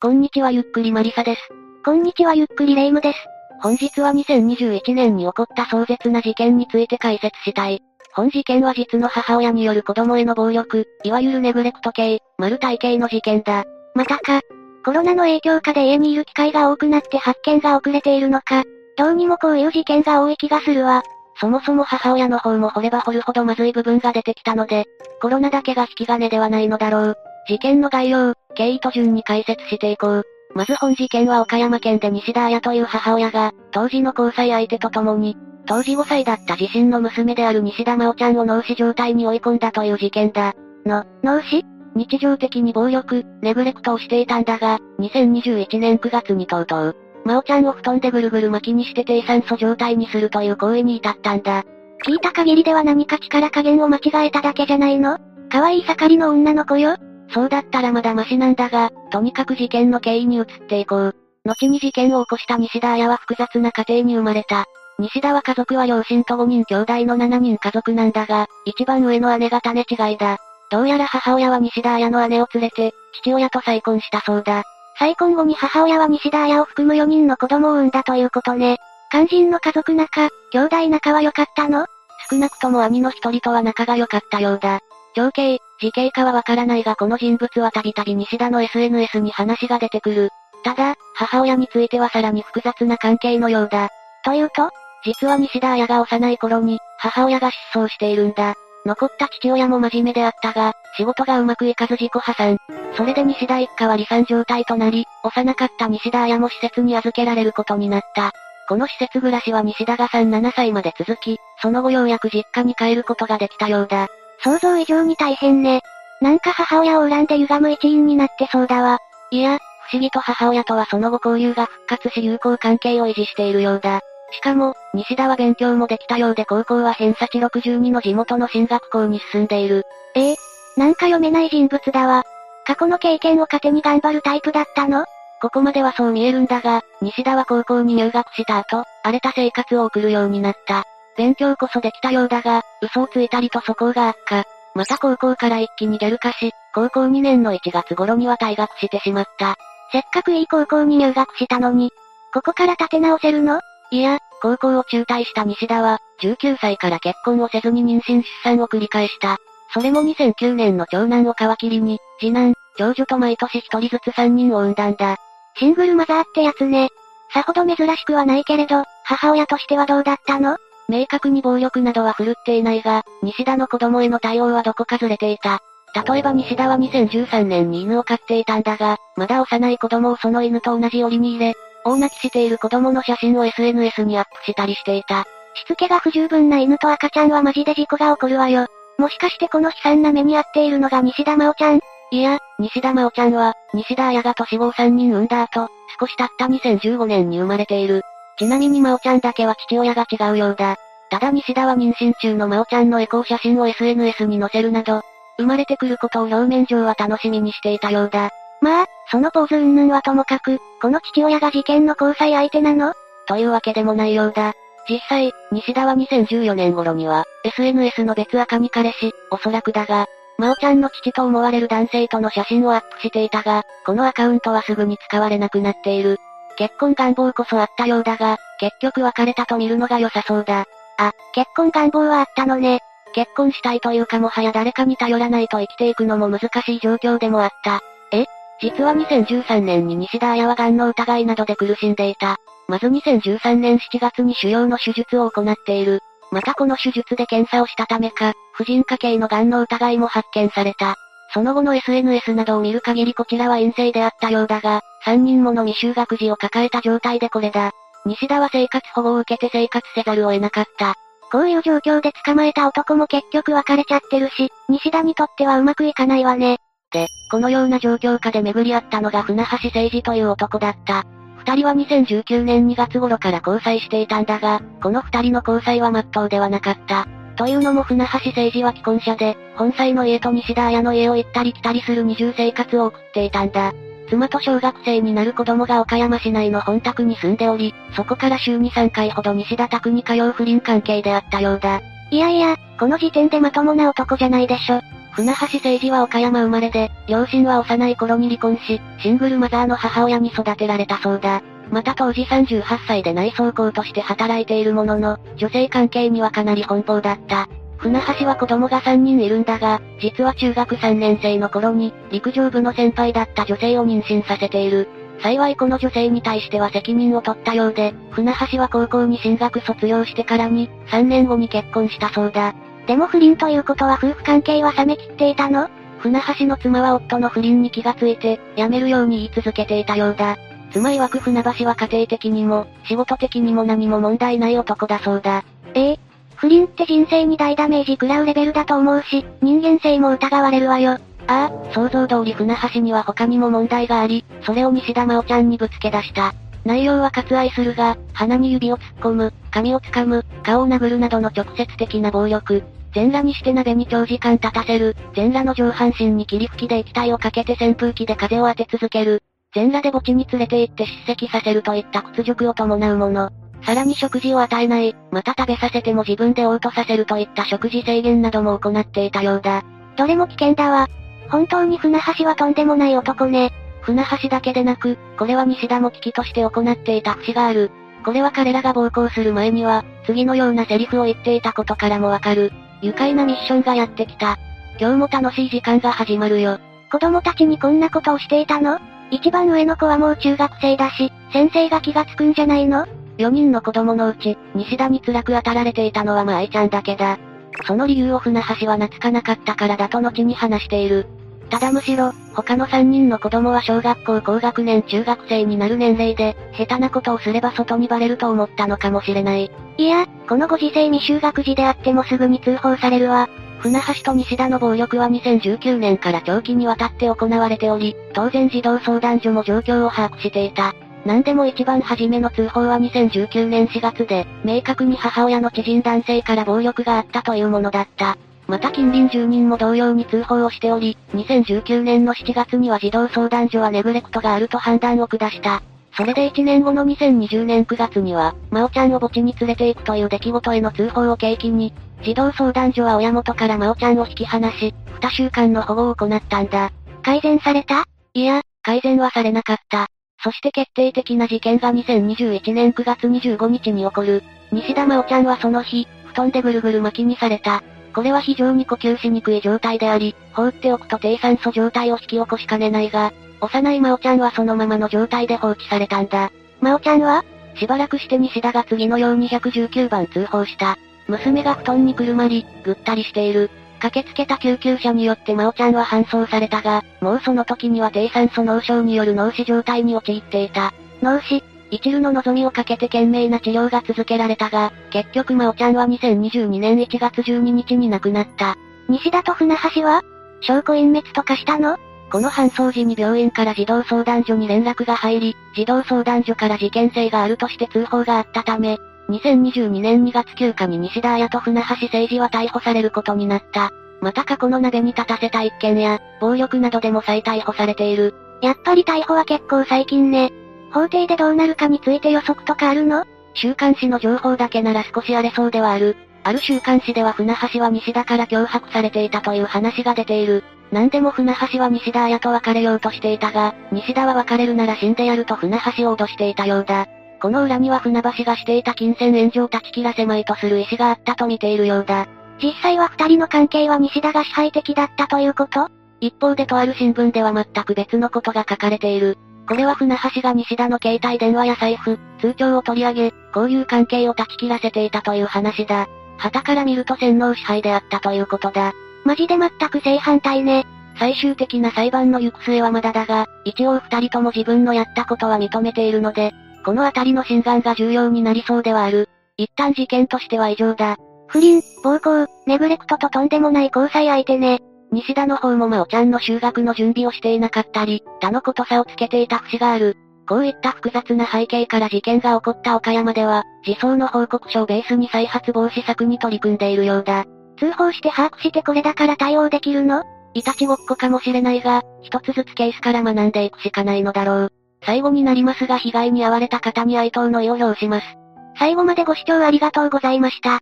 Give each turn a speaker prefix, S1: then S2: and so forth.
S1: こんにちはゆっくりマリサです。
S2: こんにちはゆっくりレイムです。
S1: 本日は2021年に起こった壮絶な事件について解説したい。本事件は実の母親による子供への暴力、いわゆるネグレクト系、丸体系の事件だ。
S2: またか。コロナの影響下で家にいる機会が多くなって発見が遅れているのか。どうにもこういう事件が多い気がするわ。
S1: そもそも母親の方も掘れば掘るほどまずい部分が出てきたので、コロナだけが引き金ではないのだろう。事件の概要、経緯と順に解説していこう。まず本事件は岡山県で西田彩という母親が、当時の交際相手と共に、当時5歳だった自身の娘である西田真央ちゃんを脳死状態に追い込んだという事件だ。
S2: の、脳死？
S1: 日常的に暴力、ネグレクトをしていたんだが、2021年9月にとうとう、真央ちゃんを布団でぐるぐる巻きにして低酸素状態にするという行為に至ったんだ。
S2: 聞いた限りでは何か力加減を間違えただけじゃないの？可愛い盛りの女の子よ。
S1: そうだったらまだマシなんだが、とにかく事件の経緯に移っていこう。後に事件を起こした西田彩は複雑な家庭に生まれた。西田は家族は両親と5人兄弟の7人家族なんだが、一番上の姉が種違いだ。どうやら母親は西田彩の姉を連れて、父親と再婚したそうだ。
S2: 再婚後に母親は西田彩を含む4人の子供を産んだということね。肝心の家族仲、兄弟仲は良かったの？
S1: 少なくとも兄の一人とは仲が良かったようだ。長兄、時系かはわからないがこの人物はたびたび西田の SNS に話が出てくる。ただ、母親についてはさらに複雑な関係のようだ。
S2: というと
S1: 実は西田彩が幼い頃に、母親が失踪しているんだ。残った父親も真面目であったが、仕事がうまくいかず自己破産。それで西田一家は離散状態となり、幼かった西田彩も施設に預けられることになった。この施設暮らしは西田が3、7歳まで続き、その後ようやく実家に帰ることができたようだ。
S2: 想像以上に大変ね。なんか母親を恨んで歪む一因になってそうだわ。
S1: いや、不思議と母親とはその後交流が復活し友好関係を維持しているようだ。しかも、西田は勉強もできたようで高校は偏差値62の地元の進学校に進んでいる。
S2: ええなんか読めない人物だわ。過去の経験を糧に頑張るタイプだったの？
S1: ここまではそう見えるんだが、西田は高校に入学した後、荒れた生活を送るようになった。勉強こそできたようだが、嘘をついたりと素行が悪化。また高校から一気に出るかし、高校2年の1月頃には退学してしまった。
S2: せっかくいい高校に入学したのに、ここから立て直せるの？
S1: いや、高校を中退した西田は、19歳から結婚をせずに妊娠出産を繰り返した。それも2009年の長男を皮切りに、次男、長女と毎年一人ずつ3人を産んだんだ。
S2: シングルマザーってやつね。さほど珍しくはないけれど、母親としてはどうだったの？
S1: 明確に暴力などは振るっていないが、西田の子供への対応はどこかずれていた。例えば西田は2013年に犬を飼っていたんだが、まだ幼い子供をその犬と同じ檻に入れ、大泣きしている子供の写真を SNS にアップしたりしていた。
S2: しつけが不十分な犬と赤ちゃんはマジで事故が起こるわよ。もしかしてこの悲惨な目に遭っているのが西田真央ちゃん？
S1: いや、西田真央ちゃんは、西田彩が年子を3人産んだ後、少し経った2015年に生まれている。ちなみに真央ちゃんだけは父親が違うようだ。ただ西田は妊娠中の真央ちゃんのエコー写真を SNS に載せるなど、生まれてくることを表面上は楽しみにしていたようだ。
S2: まあ、そのポーズ云々はともかく、この父親が事件の交際相手なの？
S1: というわけでもないようだ。実際、西田は2014年頃には、SNS の別赤に彼氏、おそらくだが、真央ちゃんの父と思われる男性との写真をアップしていたが、このアカウントはすぐに使われなくなっている。結婚願望こそあったようだが、結局別れたと見るのが良さそうだ。
S2: あ、結婚願望はあったのね。
S1: 結婚したいというかもはや誰かに頼らないと生きていくのも難しい状況でもあった。え？実は2013年に西田彩は癌の疑いなどで苦しんでいた。まず2013年7月に腫瘍の手術を行っている。またこの手術で検査をしたためか、婦人科系の癌の疑いも発見された。その後の SNS などを見る限りこちらは陰性であったようだが、3人もの未就学児を抱えた状態でこれだ。西田は生活保護を受けて生活せざるを得なかった。
S2: こういう状況で捕まえた男も結局別れちゃってるし、西田にとってはうまくいかないわね。
S1: で、このような状況下で巡り合ったのが船橋誠二という男だった。二人は2019年2月頃から交際していたんだが、この二人の交際は真っ当ではなかった。というのも船橋誠二は既婚者で、本妻の家と西田彩の家を行ったり来たりする二重生活を送っていたんだ。妻と小学生になる子供が岡山市内の本宅に住んでおり、そこから週に3回ほど西田宅に通う不倫関係であったようだ。
S2: いやいや、この時点でまともな男じゃないでしょ。
S1: 船橋誠二は岡山生まれで、両親は幼い頃に離婚し、シングルマザーの母親に育てられたそうだ。また当時38歳で内装工として働いているものの、女性関係にはかなり奔放だった。船橋は子供が3人いるんだが、実は中学3年生の頃に、陸上部の先輩だった女性を妊娠させている。幸いこの女性に対しては責任を取ったようで、船橋は高校に進学卒業してからに、3年後に結婚したそうだ。
S2: でも不倫ということは夫婦関係は冷め切っていたの？
S1: 船橋の妻は夫の不倫に気がついて、辞めるように言い続けていたようだ。妻曰く船橋は家庭的にも、仕事的にも何も問題ない男だそうだ。
S2: ええ？不倫って人生に大ダメージ食らうレベルだと思うし、人間性も疑われるわよ。
S1: ああ、想像通り船橋には他にも問題があり、それを西田真央ちゃんにぶつけ出した。内容は割愛するが、鼻に指を突っ込む、髪を掴む、顔を殴るなどの直接的な暴力。全裸にして鍋に長時間立たせる、全裸の上半身に霧吹きで液体をかけて扇風機で風を当て続ける、全裸で墓地に連れて行って叱責させるといった屈辱を伴うもの。さらに食事を与えない、また食べさせても自分で嘔吐させるといった食事制限なども行っていたようだ。
S2: どれも危険だわ。本当に船橋はとんでもない男ね。
S1: 船橋だけでなく、これは西田も危機として行っていた節がある。これは彼らが暴行する前には、次のようなセリフを言っていたことからもわかる。愉快なミッションがやってきた。今日も楽しい時間が始まるよ。
S2: 子供たちにこんなことをしていたの？一番上の子はもう中学生だし、先生が気がつくんじゃないの？
S1: ?4 人の子供のうち、西田に辛く当たられていたのはまあ愛ちゃんだけだ。その理由を船橋は懐かなかったからだと後に話している。ただむしろ、他の3人の子供は小学校高学年中学生になる年齢で、下手なことをすれば外にバレると思ったのかもしれない。
S2: いや、このご時世未就学児であってもすぐに通報されるわ。
S1: 船橋と西田の暴力は2019年から長期にわたって行われており、当然児童相談所も状況を把握していた。なんでも一番初めの通報は2019年4月で、明確に母親の知人男性から暴力があったというものだった。また近隣住人も同様に通報をしており、2019年の7月には児童相談所はネグレクトがあると判断を下した。それで1年後の2020年9月には、真央ちゃんを墓地に連れて行くという出来事への通報を契機に、児童相談所は親元から真央ちゃんを引き離し、2週間の保護を行ったんだ。
S2: 改善された？
S1: いや、改善はされなかった。そして決定的な事件が2021年9月25日に起こる。西田真央ちゃんはその日、布団でぐるぐる巻きにされた。これは非常に呼吸しにくい状態であり、放っておくと低酸素状態を引き起こしかねないが、幼い真央ちゃんはそのままの状態で放置されたんだ。
S2: 真央ちゃんは
S1: しばらくして西田が次のように119番通報した。娘が布団にくるまり、ぐったりしている。駆けつけた救急車によって真央ちゃんは搬送されたが、もうその時には低酸素脳症による脳死状態に陥っていた。
S2: 脳死
S1: 一縷の望みをかけて懸命な治療が続けられたが、結局真央ちゃんは2022年1月12日に亡くなった。
S2: 西田と船橋は？証拠隠滅とかしたの？
S1: この搬送時に病院から児童相談所に連絡が入り、児童相談所から事件性があるとして通報があったため、2022年2月9日に西田彩と船橋誠二は逮捕されることになった。また過去の鍋に立たせた一件や、暴力などでも再逮捕されている。
S2: やっぱり逮捕は結構最近ね。法廷でどうなるかについて予測とかあるの？
S1: 週刊誌の情報だけなら少し荒れそうではある。ある週刊誌では船橋は西田から脅迫されていたという話が出ている。なんでも船橋は西田彩と別れようとしていたが、西田は別れるなら死んでやると船橋を脅していたようだ。この裏には船橋がしていた金銭援助を断ち切らせまいとする意思があったと見ているようだ。
S2: 実際は二人の関係は西田が支配的だったということ
S1: 一方でとある新聞では全く別のことが書かれている。これは船橋が西田の携帯電話や財布、通帳を取り上げ、こういう関係を断ち切らせていたという話だ。旗から見ると洗脳支配であったということだ。
S2: マジで全く正反対ね。
S1: 最終的な裁判の行く末はまだだが、一応二人とも自分のやったことは認めているので、このあたりの心眼が重要になりそうではある。一旦事件としては異常だ。
S2: 不倫、暴行、ネグレクトととんでもない交際相手ね。
S1: 西田の方も真央ちゃんの修学の準備をしていなかったり、他のことさをつけていた節がある。こういった複雑な背景から事件が起こった岡山では、自走の報告書をベースに再発防止策に取り組んでいるようだ。
S2: 通報して把握してこれだから対応できるの？
S1: いたちごっこかもしれないが、一つずつケースから学んでいくしかないのだろう。最後になりますが被害に遭われた方に哀悼の意を表します。
S2: 最後までご視聴ありがとうございました。